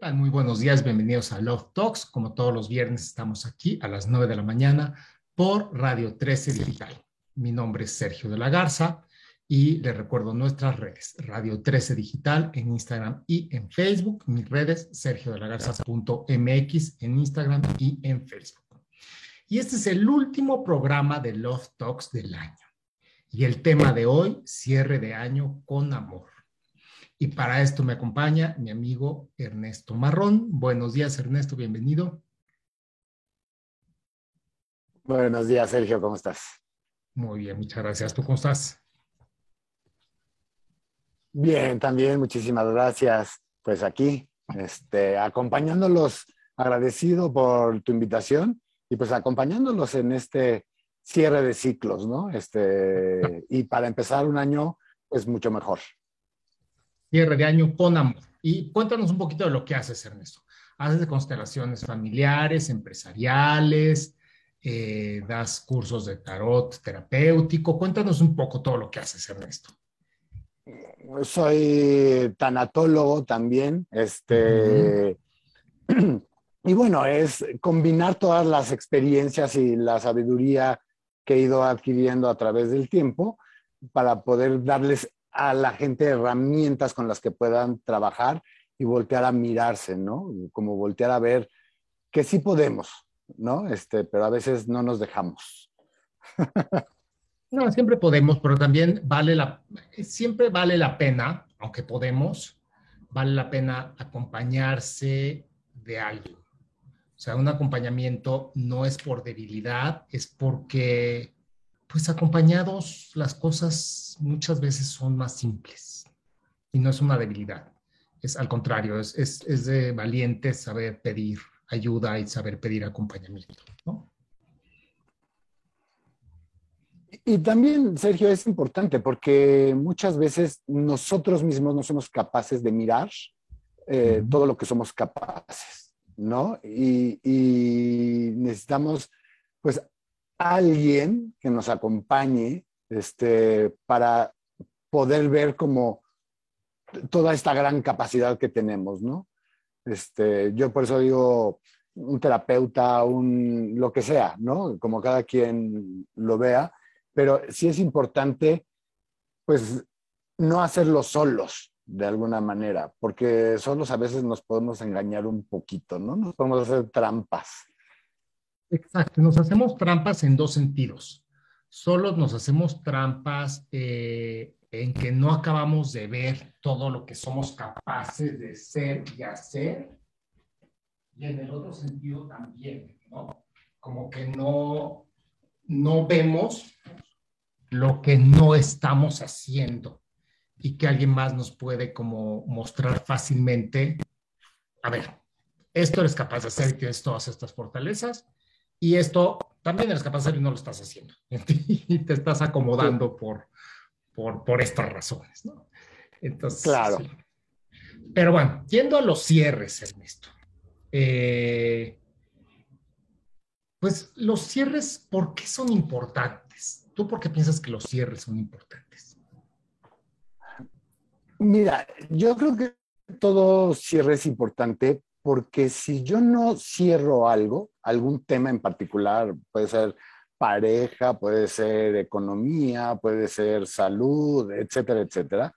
Muy buenos días, bienvenidos a Love Talks. Como todos los viernes estamos aquí a las 9 de la mañana por Radio 13 Digital. Mi nombre es Sergio de la Garza y les recuerdo nuestras redes, Radio 13 Digital en Instagram y en Facebook. Mis redes, sergiodelagarza.mx en Instagram y en Facebook. Y este es el último programa de Love Talks del año. Y el tema de hoy, cierre de año con amor. Y para esto me acompaña mi amigo Ernesto Marrón. Buenos días, Ernesto, bienvenido. Buenos días, Sergio, ¿cómo estás? Muy bien, muchas gracias. ¿Tú cómo estás? Bien, también, muchísimas gracias. Pues aquí, este, acompañándolos, agradecido por tu invitación y pues acompañándolos en este cierre de ciclos, ¿no? Este, y para empezar un año, pues mucho mejor cierre de año con amor. Y cuéntanos un poquito de lo que haces, Ernesto. Haces constelaciones familiares, empresariales, eh, das cursos de tarot terapéutico. Cuéntanos un poco todo lo que haces, Ernesto. Soy tanatólogo también. Este, Y bueno, es combinar todas las experiencias y la sabiduría que he ido adquiriendo a través del tiempo para poder darles a la gente herramientas con las que puedan trabajar y voltear a mirarse, ¿no? Como voltear a ver que sí podemos, ¿no? Este, pero a veces no nos dejamos. No, siempre podemos, pero también vale la, siempre vale la pena, aunque podemos, vale la pena acompañarse de alguien. O sea, un acompañamiento no es por debilidad, es porque pues acompañados las cosas muchas veces son más simples y no es una debilidad. Es al contrario, es, es, de valiente saber pedir ayuda y saber pedir acompañamiento. ¿no? Y también, Sergio, es importante porque muchas veces nosotros mismos no somos capaces de mirar eh, todo lo que somos capaces, ¿no? Y, y necesitamos, pues, alguien que nos acompañe este, para poder ver como toda esta gran capacidad que tenemos, ¿no? Este, yo por eso digo un terapeuta, un lo que sea, ¿no? Como cada quien lo vea, pero sí es importante, pues, no hacerlo solos, de alguna manera, porque solos a veces nos podemos engañar un poquito, ¿no? Nos podemos hacer trampas. Exacto, nos hacemos trampas en dos sentidos. Solo nos hacemos trampas eh, en que no acabamos de ver todo lo que somos capaces de ser y hacer. Y en el otro sentido también, ¿no? Como que no, no vemos lo que no estamos haciendo y que alguien más nos puede como mostrar fácilmente, a ver, esto eres capaz de hacer y tienes todas estas fortalezas y esto también eres capaz de hacer y no lo estás haciendo. Y te estás acomodando por, por, por estas razones, ¿no? Entonces, claro. Pero bueno, yendo a los cierres, Ernesto. Eh, pues los cierres, ¿por qué son importantes? ¿Tú por qué piensas que los cierres son importantes? Mira, yo creo que todo cierre es importante porque si yo no cierro algo, algún tema en particular, puede ser pareja, puede ser economía, puede ser salud, etcétera, etcétera,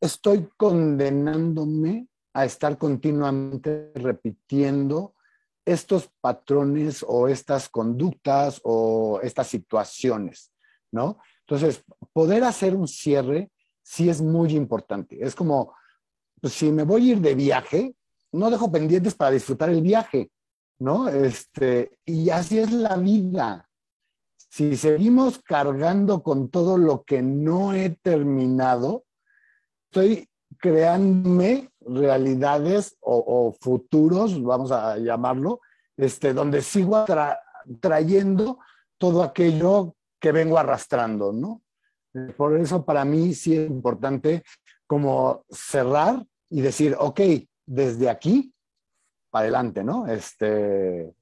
estoy condenándome a estar continuamente repitiendo estos patrones o estas conductas o estas situaciones, ¿no? Entonces, poder hacer un cierre sí es muy importante. Es como, pues, si me voy a ir de viaje, no dejo pendientes para disfrutar el viaje, ¿no? Este, y así es la vida. Si seguimos cargando con todo lo que no he terminado, estoy creándome realidades o, futuros, vamos a llamarlo, este, donde sigo trayendo todo aquello que vengo arrastrando, ¿no? Por eso para mí sí es importante como cerrar y decir, ok, desde aquí para adelante, ¿no? Este,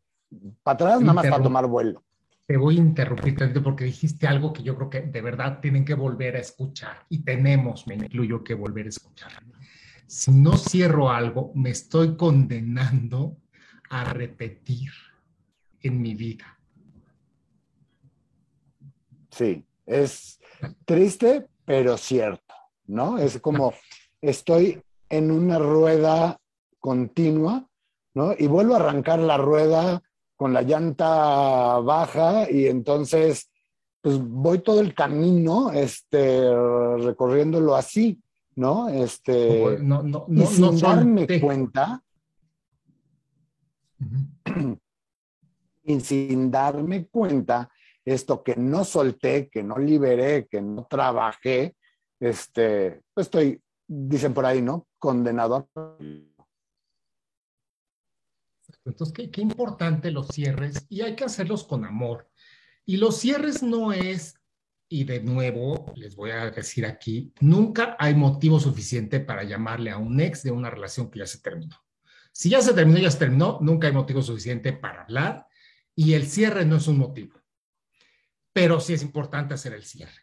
para atrás nada más para tomar vuelo. Te voy a interrumpir porque dijiste algo que yo creo que de verdad tienen que volver a escuchar y tenemos, me incluyo, que volver a escuchar. Si no cierro algo, me estoy condenando a repetir en mi vida. Sí, es triste, pero cierto, ¿no? Es como estoy en una rueda continua, ¿no? Y vuelvo a arrancar la rueda con la llanta baja y entonces pues voy todo el camino este recorriéndolo así, ¿no? Este no, no, y sin darme cuenta y sin darme cuenta esto que no solté, que no liberé, que no trabajé, este, pues estoy, dicen por ahí, ¿no? Condenado a entonces, qué, qué importante los cierres y hay que hacerlos con amor. Y los cierres no es, y de nuevo les voy a decir aquí, nunca hay motivo suficiente para llamarle a un ex de una relación que ya se terminó. Si ya se terminó, ya se terminó, nunca hay motivo suficiente para hablar y el cierre no es un motivo. Pero sí es importante hacer el cierre.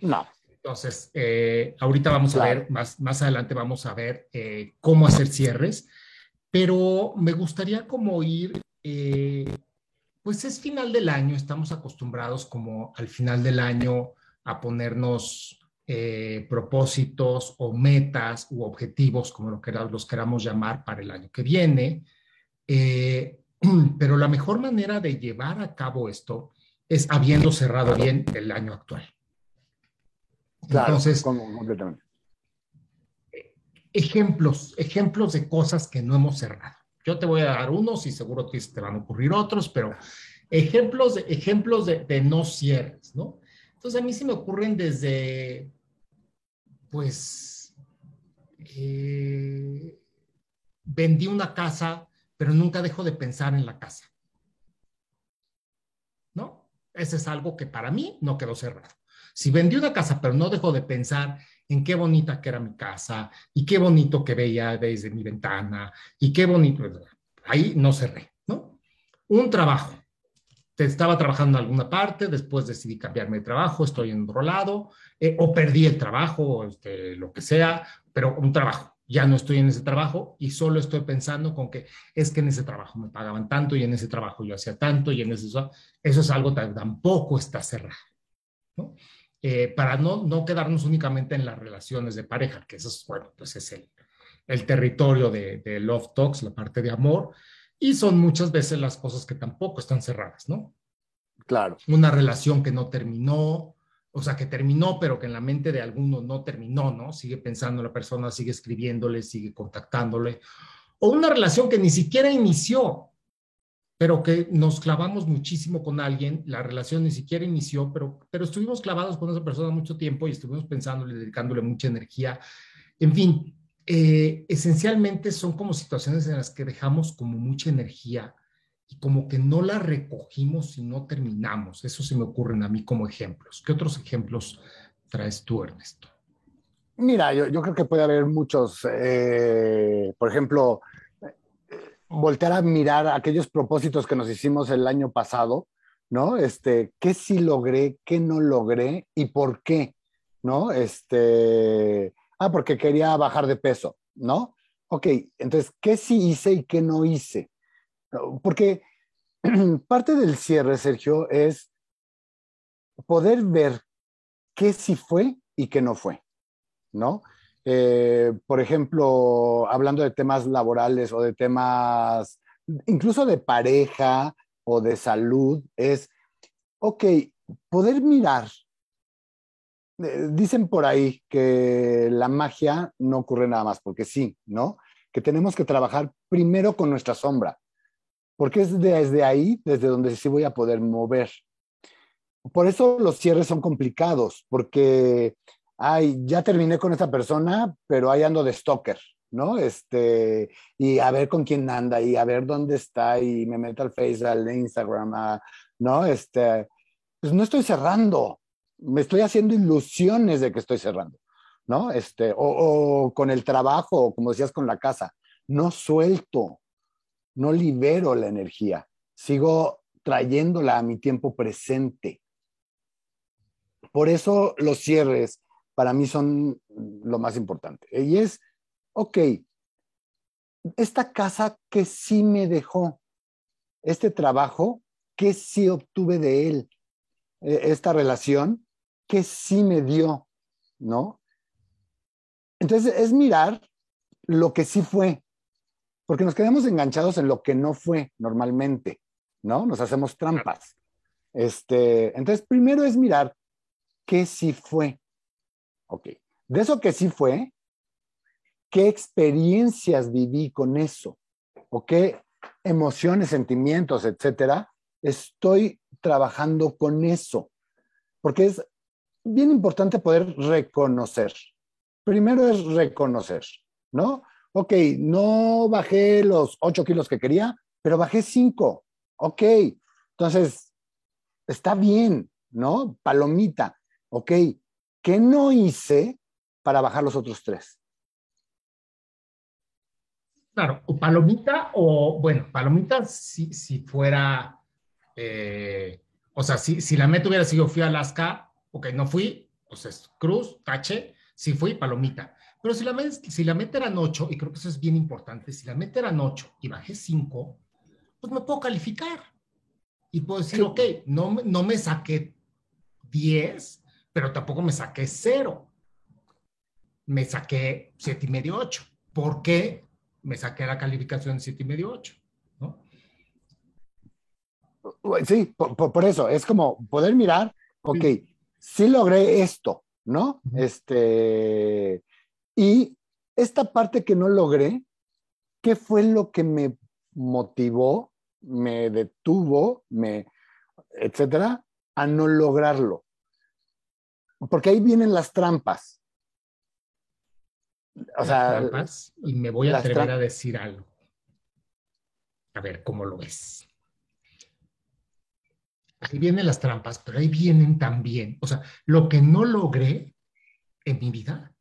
No. Entonces, eh, ahorita vamos a ver, más, más adelante vamos a ver eh, cómo hacer cierres pero me gustaría como ir, eh, pues es final del año, estamos acostumbrados como al final del año a ponernos propósitos o metas u objetivos, como lo que los queramos llamar, para el año que viene. Pero la mejor manera de llevar a cabo esto es habiendo cerrado bien el año actual. Claro, Entonces, completamente ejemplos, ejemplos de cosas que no hemos cerrado. Yo te voy a dar unos y seguro que te van a ocurrir otros, pero ejemplos de, ejemplos de, no cierres, ¿no? Entonces a mí se me ocurren desde, pues, eh, vendí una casa, pero nunca dejo de pensar en la casa. ¿No? Ese es algo que para mí no quedó cerrado. Si vendí una casa, pero no dejo de pensar en qué bonita que era mi casa y qué bonito que veía desde mi ventana y qué bonito. Ahí no cerré, ¿no? Un trabajo. Te estaba trabajando en alguna parte, después decidí cambiarme de trabajo, estoy en otro lado, eh, o perdí el trabajo, este, lo que sea, pero un trabajo. Ya no estoy en ese trabajo y solo estoy pensando con que es que en ese trabajo me pagaban tanto y en ese trabajo yo hacía tanto y en ese... Eso es algo que tampoco está cerrado, ¿no? Eh, para no, no quedarnos únicamente en las relaciones de pareja, que eso es, bueno, pues es el, el territorio de, de, Love Talks, la parte de amor, y son muchas veces las cosas que tampoco están cerradas, ¿no? Claro. Una relación que no terminó, o sea, que terminó, pero que en la mente de alguno no terminó, ¿no? Sigue pensando la persona, sigue escribiéndole, sigue contactándole, o una relación que ni siquiera inició, pero que nos clavamos muchísimo con alguien, la relación ni siquiera inició, pero, pero estuvimos clavados con esa persona mucho tiempo y estuvimos pensándole, dedicándole mucha energía. En fin, eh, esencialmente son como situaciones en las que dejamos como mucha energía y como que no la recogimos y no terminamos. Eso se me ocurren a mí como ejemplos. ¿Qué otros ejemplos traes tú, Ernesto? Mira, yo, yo creo que puede haber muchos. Eh, por ejemplo, voltear a mirar aquellos propósitos que nos hicimos el año pasado, ¿no? Este, ¿qué sí logré, qué no logré y por qué? ¿No? Este, ah, porque quería bajar de peso, ¿no? Ok, entonces, ¿qué sí hice y qué no hice? Porque parte del cierre, Sergio, es poder ver qué sí fue y qué no fue, ¿no? Eh, por ejemplo, hablando de temas laborales o de temas incluso de pareja o de salud, es, ok, poder mirar. Eh, Dicen por ahí que la magia no ocurre nada más, porque sí, ¿no? Que tenemos que trabajar primero con nuestra sombra, porque es desde ahí, desde donde sí voy a poder mover. Por eso los cierres son complicados, porque, ay, ya terminé con esta persona, pero ahí ando de stalker, ¿no? Este, y a ver con quién anda, y a ver dónde está, y me meto al Facebook, al Instagram, ¿no? Este, pues no estoy cerrando, me estoy haciendo ilusiones de que estoy cerrando, ¿no? Este, o, o con el trabajo, o como decías, con la casa, no suelto, no libero la energía, sigo trayéndola a mi tiempo presente. Por eso los cierres para mí son lo más importante. Y es, ok, esta casa que sí me dejó, este trabajo que sí obtuve de él, eh, esta relación que sí me dio, ¿no? Entonces es mirar lo que sí fue, porque nos quedamos enganchados en lo que no fue normalmente, ¿no? Nos hacemos trampas. Este, entonces, primero es mirar qué sí fue. Ok. De eso que sí fue, ¿qué experiencias viví con eso? ¿O qué emociones, sentimientos, etcétera? Estoy trabajando con eso. Porque es bien importante poder reconocer. Primero es reconocer, ¿no? Ok, no bajé los 8 kilos que quería, pero bajé 5. Ok, entonces está bien, ¿no? Palomita. Ok, ¿qué no hice para bajar los otros tres? Claro, o palomita o, bueno, palomita si, si fuera, eh, o sea, si, si la meta hubiera sido fui a Alaska, ok, no fui, pues es cruz, tache, si fui, palomita. Pero si la, met- si la meta eran ocho, y creo que eso es bien importante, si la meta eran ocho y bajé cinco, pues me puedo calificar. Y puedo decir, ok, no, me- no me saqué 10, pero tampoco me saqué cero. Me saqué siete y medio, ocho. ¿Por qué me saqué la calificación siete y medio, ocho? ¿no? Sí, por, por- eso, es como poder mirar, ok, sí logré esto, ¿no? Este, y esta parte que no logré, ¿qué fue lo que me motivó, me detuvo, me, etcétera, a no lograrlo? Porque ahí vienen las trampas. O sea, Trampas, y me voy a las atrever a decir algo. A ver cómo lo ves. Ahí vienen las trampas, pero ahí vienen también, o sea, lo que no logré en mi vida,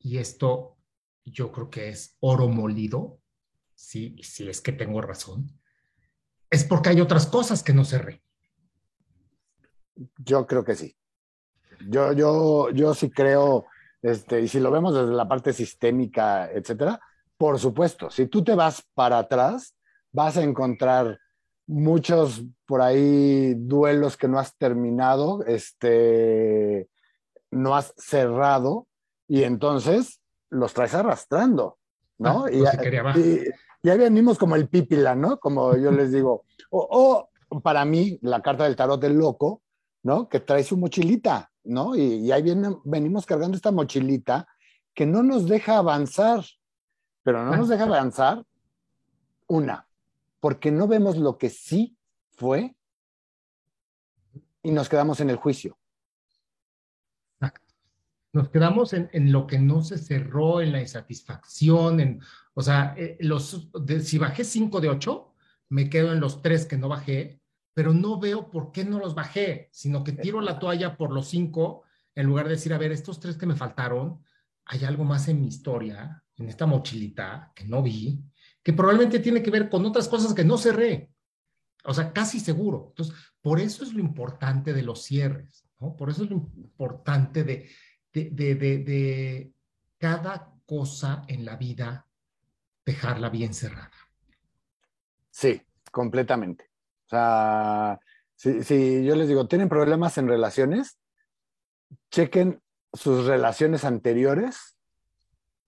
y esto yo creo que es oro molido, sí, si es que tengo razón, es porque hay otras cosas que no cerré. Yo creo que sí. Yo, yo, yo sí creo, este, y si lo vemos desde la parte sistémica, etcétera, por supuesto, si tú te vas para atrás, vas a encontrar muchos por ahí duelos que no has terminado, este, no has cerrado, y entonces los traes arrastrando, ¿no? Ah, y, pues y- y ahí venimos como el pípila, ¿no? Como yo les digo. O, o para mí, la carta del tarot del loco, ¿no? Que trae su mochilita, ¿no? Y, y ahí viene, venimos cargando esta mochilita que no nos deja avanzar, pero no nos deja avanzar una, porque no vemos lo que sí fue y nos quedamos en el juicio. Nos quedamos en, en lo que no se cerró, en la insatisfacción, en, o sea, eh, los, de- si bajé 5 de 8, me quedo en los 3 que no bajé, pero no veo por qué no los bajé, sino que tiro la toalla por los 5 en lugar de decir, a ver, estos 3 que me faltaron, hay algo más en mi historia, en esta mochilita que no vi, que probablemente tiene que ver con otras cosas que no cerré. O sea, casi seguro. Entonces, por eso es lo importante de los cierres, ¿no? Por eso es lo importante de, de, de, de cada cosa en la vida dejarla bien cerrada. Sí, completamente. O sea, si, yo les digo, ¿tienen problemas en relaciones? Chequen sus relaciones anteriores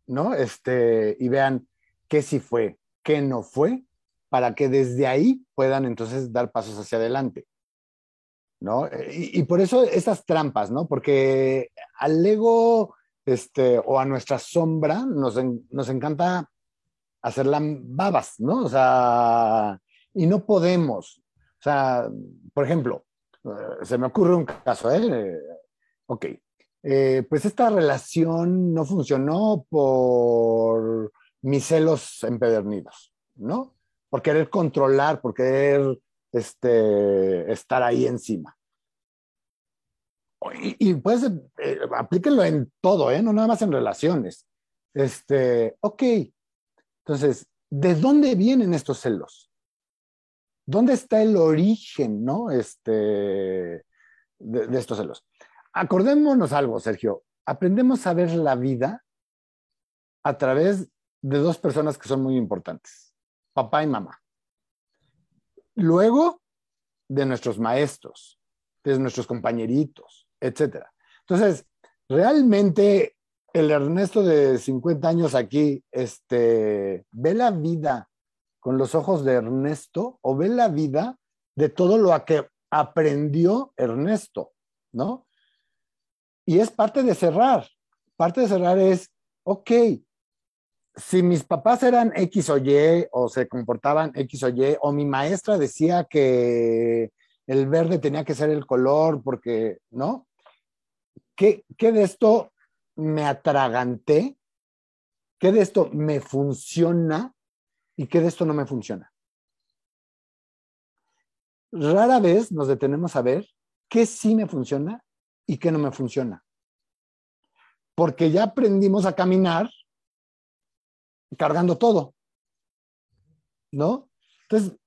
¿no? Este, y vean qué sí fue, qué no fue, para que desde ahí puedan entonces dar pasos hacia adelante. ¿No? Y, y por eso estas trampas, ¿no? Porque al ego este, o a nuestra sombra nos, en- nos encanta hacerla babas, ¿no? O sea, y no podemos. O sea, por ejemplo, eh, se me ocurre un caso, ¿eh? Ok, eh, pues esta relación no funcionó por mis celos empedernidos, ¿no? Por querer controlar, por querer este, estar ahí encima. Y, y pues eh, aplíquenlo en todo, ¿eh? No nada más en relaciones. Este, ok, entonces, ¿de dónde vienen estos celos? ¿Dónde está el origen, no? Este, de, estos celos. Acordémonos algo, Sergio. Aprendemos a ver la vida a través de dos personas que son muy importantes, papá y mamá. Luego, de nuestros maestros, de nuestros compañeritos, etcétera. Entonces, realmente el Ernesto de 50 años aquí, este, ve la vida con los ojos de Ernesto o ve la vida de todo lo a que aprendió Ernesto, ¿no? Y es parte de cerrar. Parte de cerrar es, ok, si mis papás eran X o Y o se comportaban X o Y, o mi maestra decía que el verde tenía que ser el color porque, ¿no? ¿Qué, qué de esto me atraganté? ¿Qué de esto me funciona y qué de esto no me funciona? Rara vez nos detenemos a ver qué sí me funciona y qué no me funciona. Porque ya aprendimos a caminar cargando todo. ¿No? Entonces,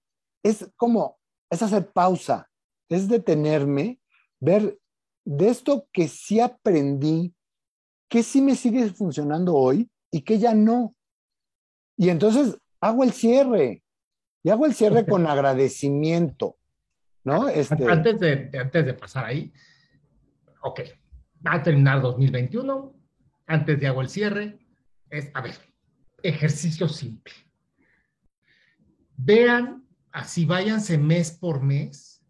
es como, es hacer pausa, es detenerme, ver de esto que sí aprendí, que sí me sigue funcionando hoy y que ya no. Y entonces hago el cierre. Y hago el cierre con agradecimiento. ¿No? Este, Antes, de, antes de pasar ahí, ok, va a terminar 2021, antes de hago el cierre, es, a ver, ejercicio simple. Vean, así váyanse mes por mes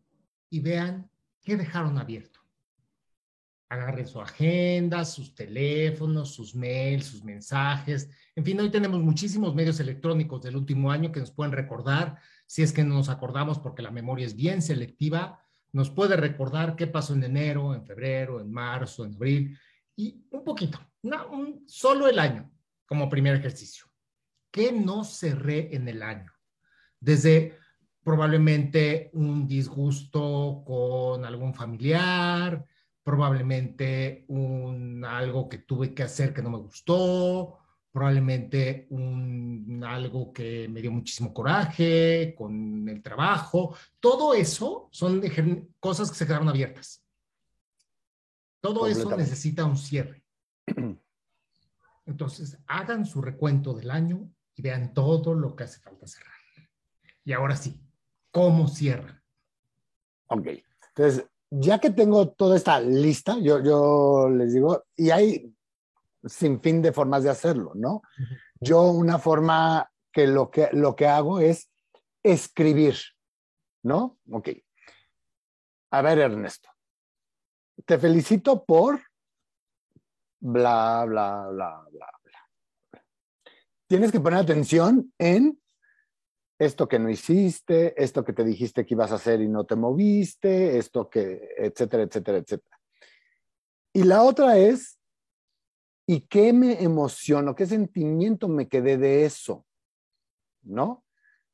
y vean qué dejaron abierto. Agarren su agenda, sus teléfonos, sus mails, sus mensajes. En fin, hoy tenemos muchísimos medios electrónicos del último año que nos pueden recordar, si es que no nos acordamos porque la memoria es bien selectiva, nos puede recordar qué pasó en enero, en febrero, en marzo, en abril, y un poquito, no, un, solo el año como primer ejercicio. ¿Qué no cerré en el año? Desde probablemente un disgusto con algún familiar, probablemente un, algo que tuve que hacer que no me gustó, probablemente un, algo que me dio muchísimo coraje con el trabajo. Todo eso son cosas que se quedaron abiertas. Todo eso necesita un cierre. Entonces, hagan su recuento del año y vean todo lo que hace falta cerrar. Y ahora sí, ¿cómo cierran? Ok, entonces, ya que tengo toda esta lista, yo, yo les digo, y hay sin fin de formas de hacerlo, ¿no? Yo una forma que lo que, lo que hago es escribir, ¿no? Ok. A ver, Ernesto, te felicito por bla, bla, bla, bla, bla. Tienes que poner atención en esto que no hiciste, esto que te dijiste que ibas a hacer y no te moviste, esto que, etcétera, etcétera, etcétera. Y la otra es, ¿y qué me emocionó? ¿Qué sentimiento me quedé de eso? ¿No?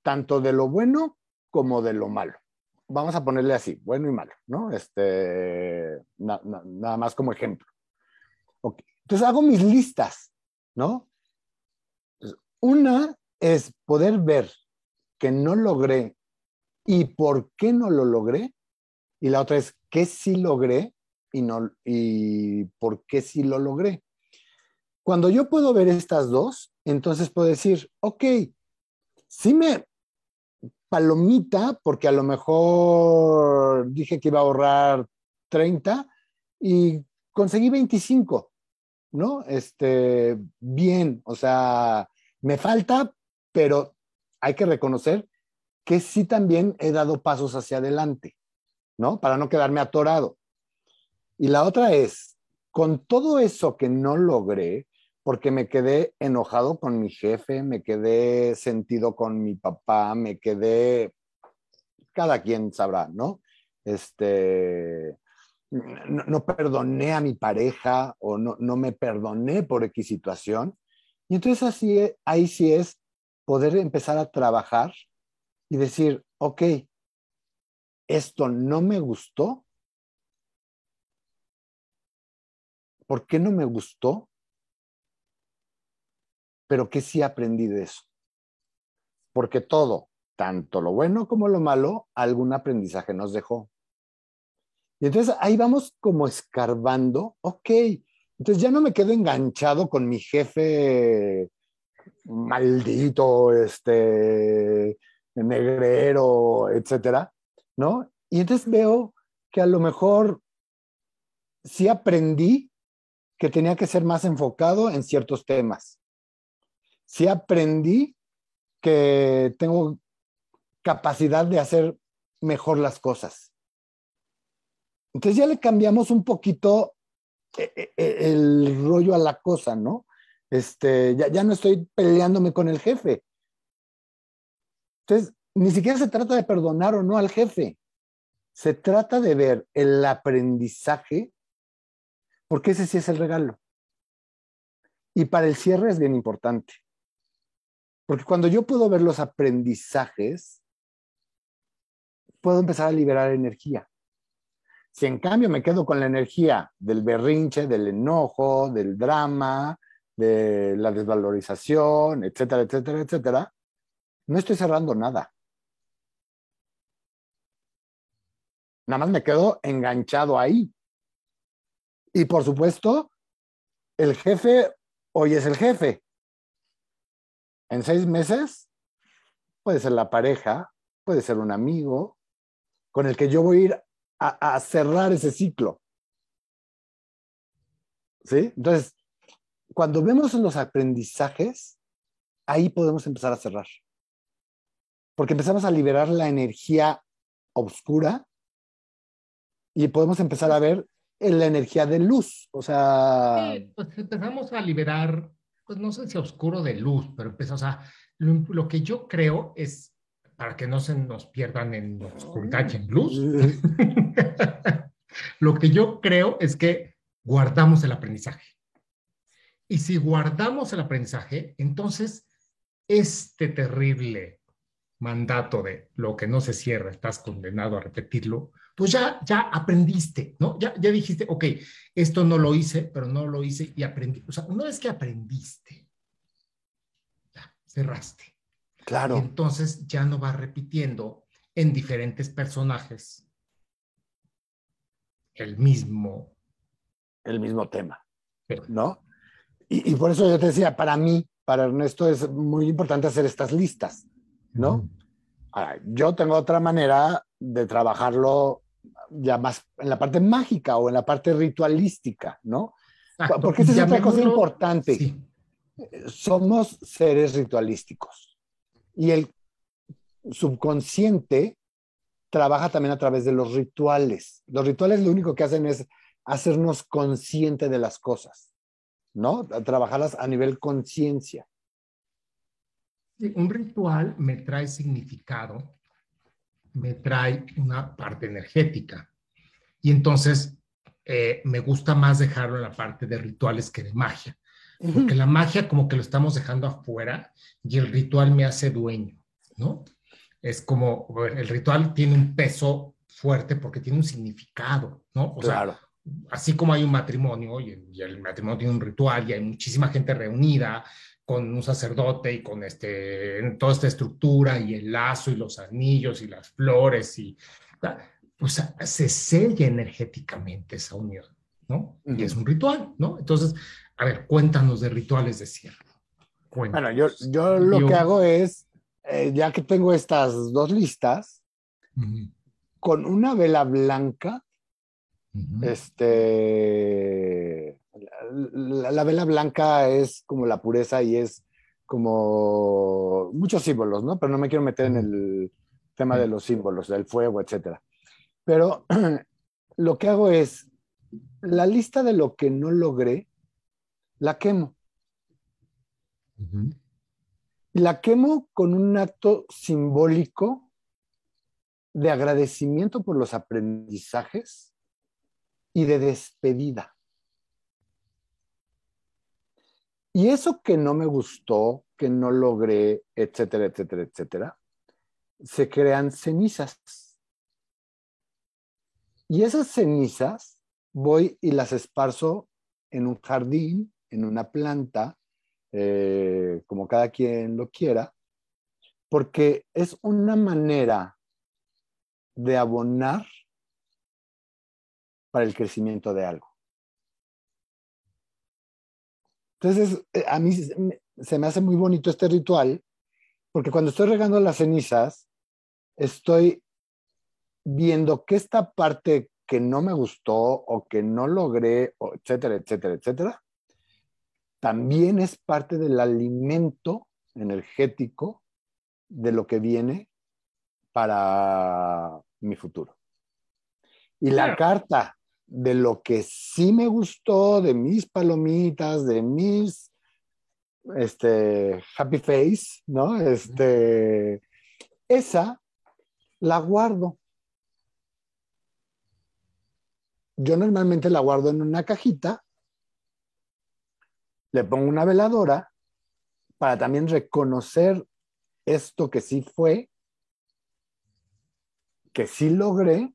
Tanto de lo bueno como de lo malo. Vamos a ponerle así, bueno y malo, ¿no? Este, na, na, nada más como ejemplo. Okay. Entonces hago mis listas, ¿no? Una es poder ver que no logré y por qué no lo logré. Y la otra es qué sí logré y, no, y por qué sí lo logré. Cuando yo puedo ver estas dos, entonces puedo decir, ok, sí me palomita, porque a lo mejor dije que iba a ahorrar 30 y conseguí 25. ¿no? Este, bien, o sea, me falta, pero hay que reconocer que sí también he dado pasos hacia adelante, ¿no? Para no quedarme atorado. Y la otra es, con todo eso que no logré, porque me quedé enojado con mi jefe, me quedé sentido con mi papá, me quedé, cada quien sabrá, ¿no? Este, no, perdoné a mi pareja o no, no me perdoné por X situación. Y entonces así, ahí sí es poder empezar a trabajar y decir, ok, esto no me gustó. ¿Por qué no me gustó? Pero que sí aprendí de eso. Porque todo, tanto lo bueno como lo malo, algún aprendizaje nos dejó. Y entonces ahí vamos como escarbando, ok, entonces ya no me quedo enganchado con mi jefe maldito, este, negrero, etcétera, ¿no? Y entonces veo que a lo mejor sí aprendí que tenía que ser más enfocado en ciertos temas. Sí aprendí que tengo capacidad de hacer mejor las cosas. Entonces ya le cambiamos un poquito eh, eh, eh, el rollo a la cosa, ¿no? Este, ya, ya no estoy peleándome con el jefe. Entonces, ni siquiera se trata de perdonar o no al jefe. Se trata de ver el aprendizaje, porque ese sí es el regalo. Y para el cierre es bien importante. Porque cuando yo puedo ver los aprendizajes, puedo empezar a liberar energía. Si en cambio me quedo con la energía del berrinche, del enojo, del drama, de la desvalorización, etcétera, etcétera, etcétera, no estoy cerrando nada. Nada más me quedo enganchado ahí. Y por supuesto, el jefe hoy es el jefe. En seis meses puede ser la pareja, puede ser un amigo con el que yo voy a ir a, cerrar ese ciclo. ¿Sí? Entonces, cuando vemos los aprendizajes, ahí podemos empezar a cerrar. Porque empezamos a liberar la energía oscura y podemos empezar a ver la energía de luz. O sea, Sí, pues empezamos a liberar, pues no sé si oscuro de luz, pero empezamos a, lo, lo que yo creo es, para que no se nos pierdan en oscuridad y en luz, lo que yo creo es que guardamos el aprendizaje. Y si guardamos el aprendizaje, entonces este terrible mandato de lo que no se cierra, estás condenado a repetirlo, pues ya, ya aprendiste, ¿no? Ya, ya dijiste, ok, esto no lo hice, pero no lo hice y aprendí. O sea, una vez que aprendiste, ya, cerraste. claro. Entonces ya no vas repitiendo en diferentes personajes el mismo. el mismo tema, Pero- ¿no? Y, y por eso yo te decía, para mí, para Ernesto, es muy importante hacer estas listas, ¿no? Ahora, yo tengo otra manera de trabajarlo ya más en la parte mágica o en la parte ritualística, ¿no? Exacto. Porque esa es otra cosa importante. Sí, Somos seres ritualísticos y el subconsciente trabaja también a través de los rituales. Los rituales lo único que hacen es hacernos consciente de las cosas, ¿no? Trabajarlas a nivel conciencia. Sí, un ritual me trae significado, me trae una parte energética. Y entonces eh, me gusta más dejarlo en la parte de rituales que de magia. Porque la magia como que lo estamos dejando afuera y el ritual me hace dueño, ¿no? Es como, el ritual tiene un peso fuerte porque tiene un significado, ¿no? O sea, Claro. Así como hay un matrimonio y el, matrimonio tiene un ritual y hay muchísima gente reunida con un sacerdote y con este, toda esta estructura y el lazo y los anillos y las flores y sea, se sella energéticamente esa unión, ¿no? Y es un ritual, ¿no? Entonces, a ver, cuéntanos de rituales de cierre. Bueno, yo, yo lo Yo- que hago es, eh, ya que tengo estas dos listas, con una vela blanca, este, la, la vela blanca es como la pureza y es como muchos símbolos, ¿no? Pero no me quiero meter en el tema de los símbolos, del fuego, etcétera. Pero lo que hago es, la lista de lo que no logré, la quemo. La quemo con un acto simbólico de agradecimiento por los aprendizajes y de despedida. Y eso que no me gustó, que no logré, etcétera, etcétera, etcétera, se crean cenizas. Y esas cenizas voy y las esparzo en un jardín, en una planta, eh, como cada quien lo quiera, porque es una manera de abonar para el crecimiento de algo. Entonces, eh, a mí se me hace muy bonito este ritual, porque cuando estoy regando las cenizas, estoy viendo que esta parte que no me gustó o que no logré, etcétera, etcétera, etcétera, también es parte del alimento energético de lo que viene para mi futuro. Y la carta de lo que sí me gustó, de mis palomitas, de mis este, happy face, ¿no? Este, esa la guardo. Yo normalmente la guardo en una cajita, le pongo una veladora para también reconocer esto que sí fue, que sí logré,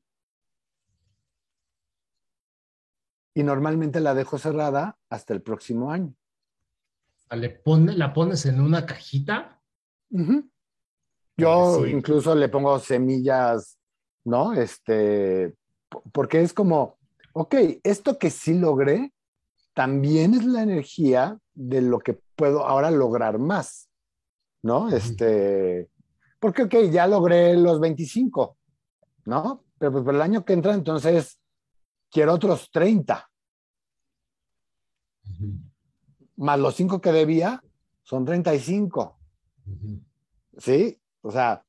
y normalmente la dejo cerrada hasta el próximo año. Le pone, ¿La pones en una cajita? Yo incluso le pongo semillas, ¿no? Este, porque es como, ok, esto que sí logré, también es la energía de lo que puedo ahora lograr más, ¿no? Este, porque, ok, ya logré los 25, ¿no? Pero pues por el año que entra, entonces quiero otros 30. Más los 5 que debía, son 35. ¿Sí? O sea,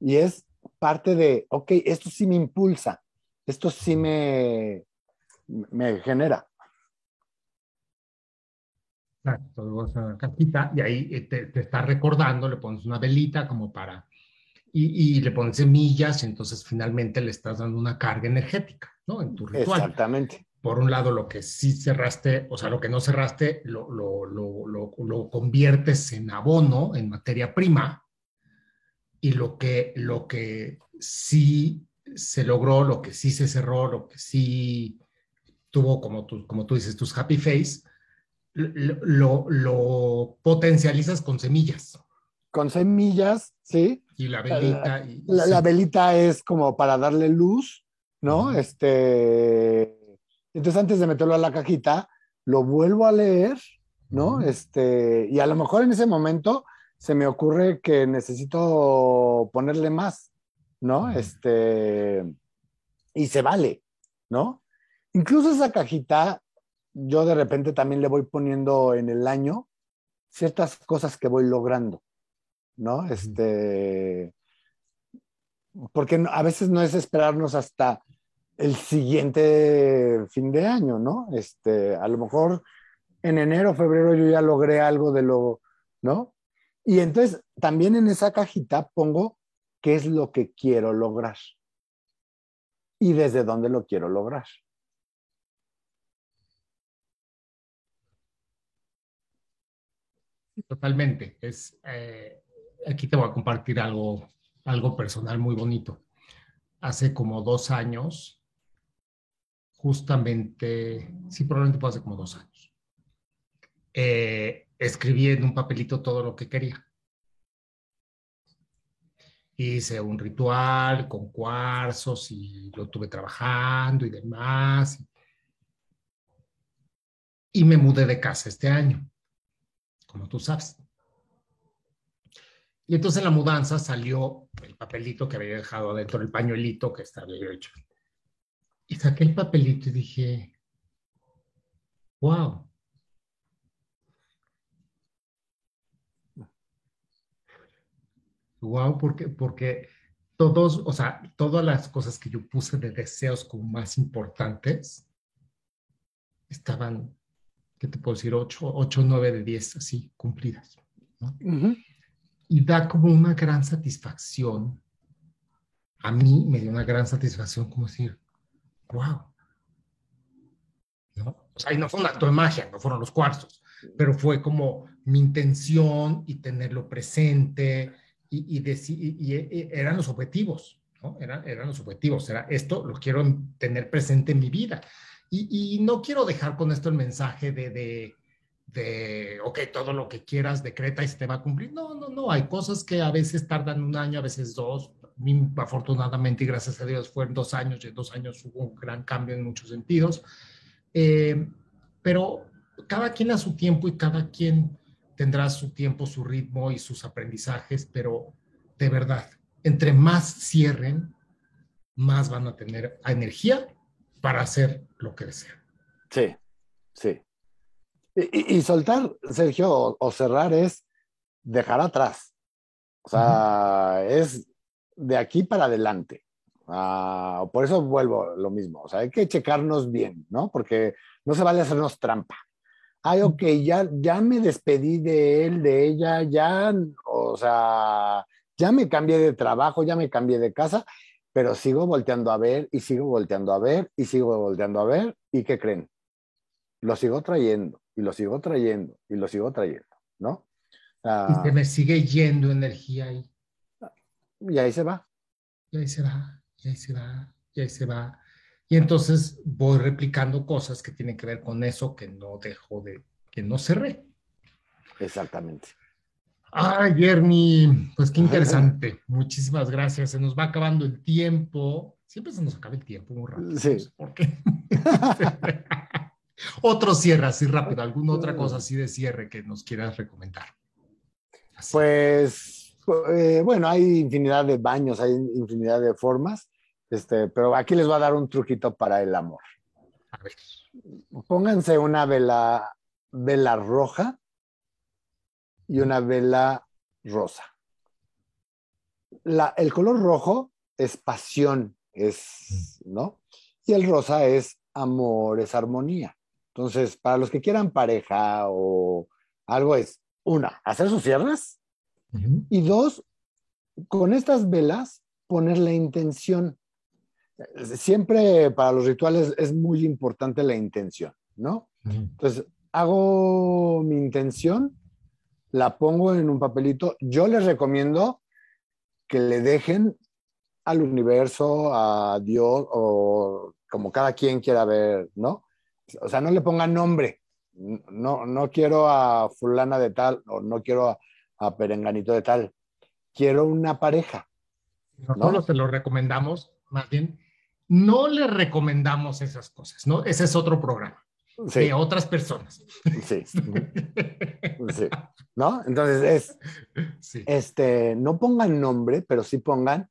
y es parte de, ok, esto sí me impulsa, esto sí me, me genera. Exacto, vas a cajita y ahí eh, te, te, está recordando, le pones una velita como para, y, y, le pones semillas, entonces finalmente le estás dando una carga energética, ¿no? En tu ritual. Exactamente. Por un lado, lo que sí cerraste, o sea, lo que no cerraste, lo, lo, lo, lo conviertes en abono, en materia prima, y lo que, lo que sí se logró, lo que sí se cerró, lo que sí tuvo, como tú, como tú dices, tus happy face, lo, lo potencializas con semillas. Con semillas, sí. Y la velita. Y, la, sí. la, velita es como para darle luz, ¿no? Uh -huh. Este. Entonces, antes de meterlo a la cajita, lo vuelvo a leer, ¿no? Este. Y a lo mejor en ese momento se me ocurre que necesito ponerle más, ¿no? Este. Y se vale, ¿no? Incluso esa cajita yo de repente también le voy poniendo en el año ciertas cosas que voy logrando, ¿no? Este, porque a veces no es esperarnos hasta el siguiente fin de año, ¿no? Este, a lo mejor en enero, febrero yo ya logré algo de lo, ¿no? Y entonces también en esa cajita pongo qué es lo que quiero lograr y desde dónde lo quiero lograr. Totalmente. Es, eh, aquí te voy a compartir algo, algo personal muy bonito. Hace como dos años, justamente, sí, probablemente fue hace como dos años, eh, escribí en un papelito todo lo que quería. Hice un ritual con cuarzos y lo tuve trabajando y demás. Y me mudé de casa este año como tú sabes. Y entonces en la mudanza salió el papelito que había dejado adentro, el pañuelito que estaba hecho. Y saqué el papelito y dije, wow. Wow, porque, porque todos, o sea, todas las cosas que yo puse de deseos como más importantes estaban, ¿qué te puedo decir? 8, 8 9 de 10, así, cumplidas. ¿no? Uh -huh. Y da como una gran satisfacción. A mí me dio una gran satisfacción como decir, wow. ¿No? O sea, y no fue un acto de magia, no fueron los cuarzos, pero fue como mi intención y tenerlo presente y, y, y, eran los objetivos, ¿no? Eran, eran los objetivos, era esto lo quiero tener presente en mi vida. Y, no quiero dejar con esto el mensaje de, de, de, ok, todo lo que quieras decreta y se te va a cumplir. No, no, no, hay cosas que a veces tardan un año, a veces dos. Afortunadamente y gracias a Dios fueron dos años y en dos años hubo un gran cambio en muchos sentidos. Eh, pero cada quien a su tiempo y cada quien tendrá su tiempo, su ritmo y sus aprendizajes, pero de verdad, entre más cierren, más van a tener energía para hacer lo que desean. Sí, sí. Y, soltar, Sergio, o, cerrar es dejar atrás. O sea, es de aquí para adelante. Ah, por eso vuelvo lo mismo. O sea, hay que checarnos bien, ¿no? Porque no se vale hacernos trampa ay, ok, ya, ya me despedí de él, de ella, ya, o sea, ya me cambié de trabajo, ya me cambié de casa, pero sigo volteando a ver y sigo volteando a ver y sigo volteando a ver. ¿Y qué creen? Lo sigo trayendo y lo sigo trayendo y lo sigo trayendo, ¿no? y se me sigue yendo energía ahí. Y ahí se va. Y ahí se va, y ahí se va, y ahí se va. Y entonces voy replicando cosas que tienen que ver con eso que no dejo de, que no cerré. Exactamente. Ay, Jeremy, pues qué interesante. Muchísimas gracias. Se nos va acabando el tiempo. Siempre se nos acaba el tiempo muy rápido. Sí. ¿Por qué? Otro cierre así rápido. ¿Alguna otra cosa así de cierre que nos quieras recomendar? Pues, eh, bueno, hay infinidad de baños, hay infinidad de formas. Este, pero aquí les voy a dar un truquito para el amor. A ver. Pónganse una vela, vela roja y una vela rosa. La, el color rojo es pasión, es, ¿no? Y el rosa es amor, es armonía. Entonces, para los que quieran pareja o algo es, una, hacer sus cierres. Y dos, con estas velas, poner la intención siempre para los rituales es muy importante la intención, ¿no? Entonces, hago mi intención, la pongo en un papelito. Yo les recomiendo que le dejen al universo, a Dios, o como cada quien quiera ver, ¿no? O sea, no le pongan nombre. No, no quiero a fulana de tal, o no quiero a, a perenganito de tal. Quiero una pareja. Nosotros te lo recomendamos, más bien, no le recomendamos esas cosas, ¿no? Ese es otro programa. De otras personas. Sí. sí. ¿No? Entonces es, este, no pongan nombre, pero sí pongan,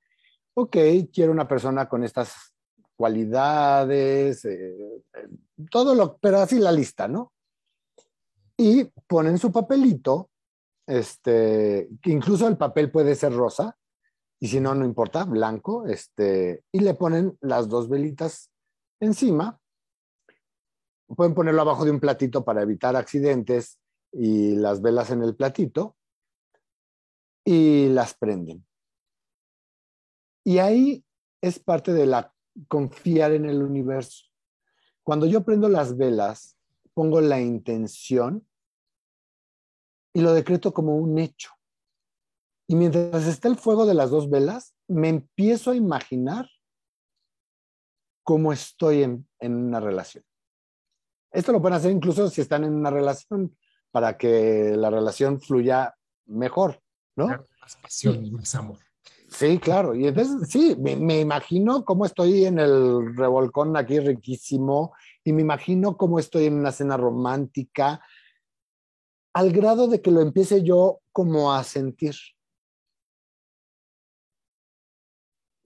ok, quiero una persona con estas cualidades, eh, todo lo, pero así la lista, ¿no? Y ponen su papelito, este, incluso el papel puede ser rosa, y si no, no importa, blanco, este, y le ponen las dos velitas encima. Pueden ponerlo abajo de un platito para evitar accidentes y las velas en el platito y las prenden. Y ahí es parte de la confiar en el universo. Cuando yo prendo las velas, pongo la intención y lo decreto como un hecho. Y mientras está el fuego de las dos velas, me empiezo a imaginar cómo estoy en, una relación. Esto lo pueden hacer incluso si están en una relación para que la relación fluya mejor, ¿no? más pasión y más amor. Sí, claro. Y entonces, sí, me, me, imagino cómo estoy en el revolcón aquí riquísimo y me imagino cómo estoy en una cena romántica, al grado de que lo empiece yo como a sentir.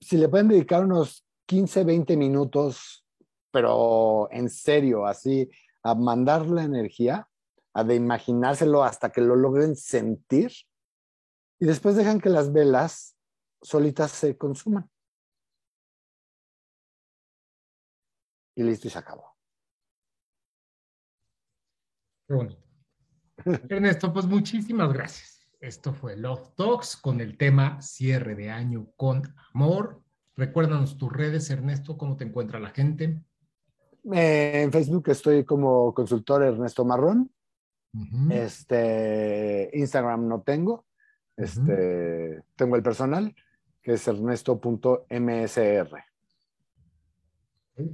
si le pueden dedicar unos 15, 20 minutos, pero en serio, así, a mandar la energía, a de imaginárselo hasta que lo logren sentir, y después dejan que las velas solitas se consuman. Y listo, y se acabó. Qué bonito. Ernesto, pues muchísimas gracias. Esto fue Love Talks con el tema cierre de año con amor. Recuérdanos tus redes, Ernesto, cómo te encuentra la gente. Eh, en Facebook estoy como consultor Ernesto Marrón. Este, Instagram no tengo. Este, Tengo el personal, que es ernesto.msr.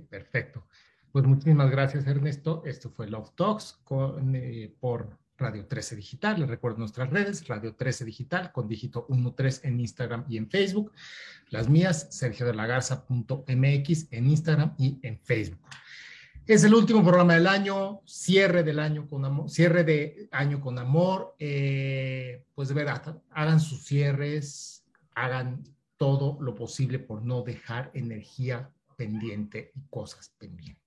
Perfecto. Pues muchísimas gracias, Ernesto. Esto fue Love Talks con, eh, por Radio 13 Digital. Les recuerdo nuestras redes, Radio 13 Digital, con dígito 13 en Instagram y en Facebook. Las mías, sergiodelagarza.mx en Instagram y en Facebook. Es el último programa del año, cierre del año con amor, cierre de año con amor. Eh, pues de verdad, hagan sus cierres, hagan todo lo posible por no dejar energía pendiente y cosas pendientes.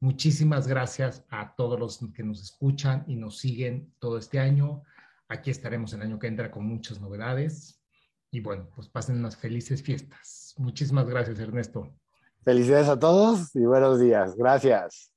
Muchísimas gracias a todos los que nos escuchan y nos siguen todo este año. Aquí estaremos el año que entra con muchas novedades. Y bueno, pues pasen unas felices fiestas. Muchísimas gracias, Ernesto. Felicidades a todos y buenos días. Gracias.